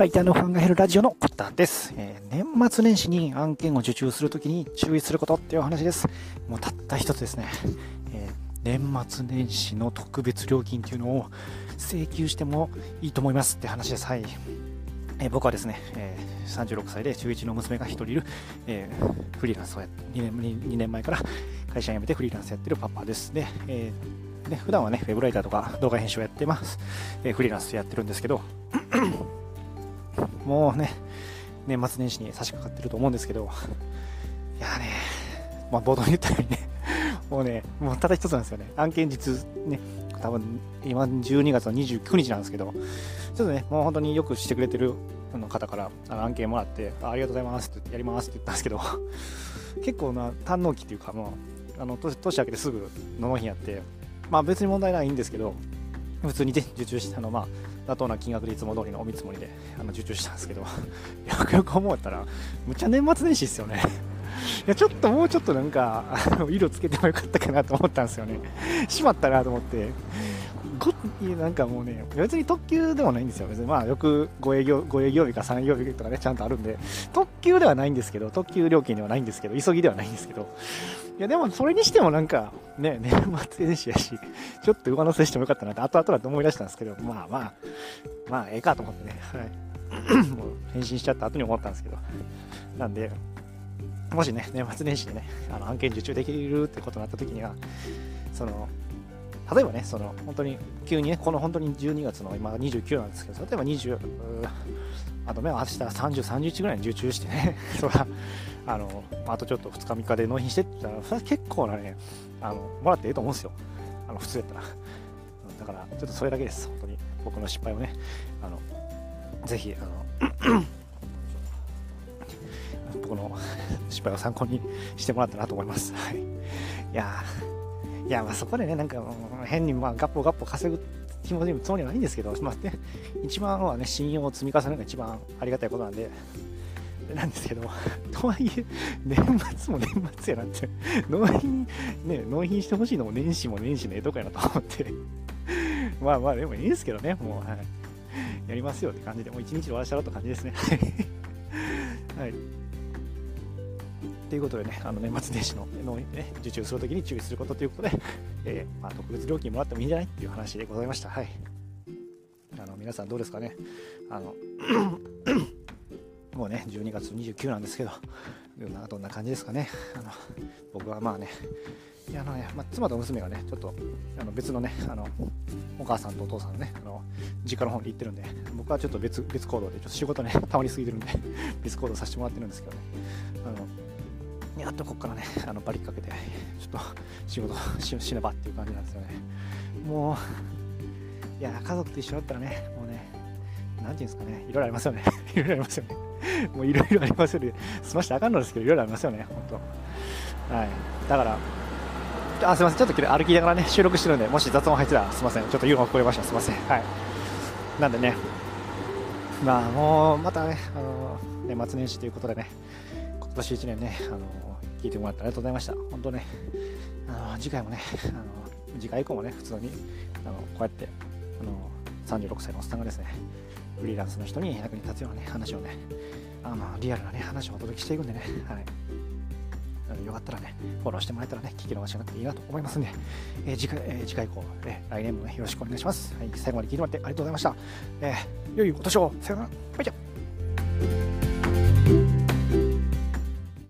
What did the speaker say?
ライターのファンが減るラジオのコッタです、えー、年末年始に案件を受注するときに注意することっていうお話です。もうたった一つですね。えー、年末年始の特別料金っていうのを請求してもいいと思いますって話です。はい。えー、僕はですね、えー、36歳で中1の娘が1人いる、えー、フリーランスをやって2年 ,2 年前から会社辞めてフリーランスやってるパパです。で、えーね、普段はね、ウェブライターとか動画編集をやってます。えー、フリーランスやってるんですけど、もうね、年末年始に差し掛かってると思うんですけど、いやね、まあ、冒頭に言ったようにね、もうね、もうただ一つなんですよね。案件実、ね、多分今12月の29日なんですけど、ちょっとね、もう本当によくしてくれてる方からあの案件もらってあ、ありがとうございますってやりますって言ったんですけど、結構な堪能期っていうか、もう、あの年明けてすぐの納品やって、まあ別に問題ないんですけど、普通に受注したの、まあ、妥当な金額でいつも通りのお見積もりであの受注したんですけど、よくよく思ったら、むちゃ年末年始ですよね。いや、ちょっともうちょっとなんか、色つけてもよかったかなと思ったんですよね。しまったなと思って。こなんかもうね、別に特急でもないんですよ。別にまあ、よく5営業、5営業日か3営業日とかね、ちゃんとあるんで、特急ではないんですけど、特急料金ではないんですけど、急ぎではないんですけど、いや、でもそれにしてもなんか、ね、年末年始やし、ちょっと上乗せしてもよかったなって、後々だと思い出したんですけど、まあまあ、まあ、ええかと思ってね、はい。もう返信しちゃった後に思ったんですけど、なんで、もしね、年末年始でね、あの案件受注できるってことになった時には、その、例えばね、その本当に急にね、この本当に12月の今29なんですけど、例えば20、あとね、明日30、31ぐらいに受注してね、それは、あの、あとちょっと2日3日で納品してって言ったら、結構なね、あの、もらっていいと思うんですよ。あの、普通やったら。だから、ちょっとそれだけです、本当に。僕の失敗をね、あの、ぜひ、あの、僕の 失敗を参考にしてもらったなと思います。はい。いやいや、まあそこでね、なんか変にまあガッポガッポ稼ぐ気持ちもつもりはないんですけど、まあね、一番はね、信用を積み重ねるのが一番ありがたいことなんで、なんですけど、とはいえ、年末も年末やなんて、納品、ね、納品してほしいのも年始も年始のええとこやなと思って、まあまあでもいいですけどね、もう、はい。やりますよって感じで、もう一日で終わらせたろって感じですね。はい。ということでね、あの年末年始のの、ね、受注するときに注意することということで、えー、まあ、特別料金もらってもいいんじゃないっていう話でございました。はい。あの皆さんどうですかね。あの もうね、12月29なんですけど、どんな感じですかね。あの僕はまあね、いやあのね、まあ、妻と娘がね、ちょっとあの別のね、あのお母さんとお父さんのね、あの実家の方に行ってるんで、僕はちょっと別別行動で、ちょっと仕事ね、たまりすぎてるんで、別行動させてもらってるんですけどね。あのやっとここからね、あのバリかけて、ちょっと仕事ししねばっていう感じなんですよね。もう、いや、家族と一緒だったらね、もうね、なんていうんですかね、いろいろありますよね。いろいろありますよね。もういろいろありますよね。済ましてあかんのですけど、いろいろありますよね、本当。はい。だから、あ、すいません。ちょっと歩きながらね、収録してるんで、もし雑音入ってたらすいません。ちょっと言うのが聞こえました。すいません。はい。なんでね、まあもう、またね、あの、年末年始ということでね、今年1年ね、あの、聞いてもらってありがとうございました。本当ね、あの次回もね、あの次回以降もね、普通にあのこうやってあの36歳のおっさんがですね、フリーランスの人に役に立つようなね、話をね、あのリアルなね、話をお届けしていくんでね、はい。よかったらね、フォローしてもらえたらね、聞き逃しなくていいなと思いますんで、えー、次回、えー、次回以降、えー、来年もね、よろしくお願いします。はい、最後まで聞いてもらってありがとうございました。えー、良いお年を。さよなら。バイチャ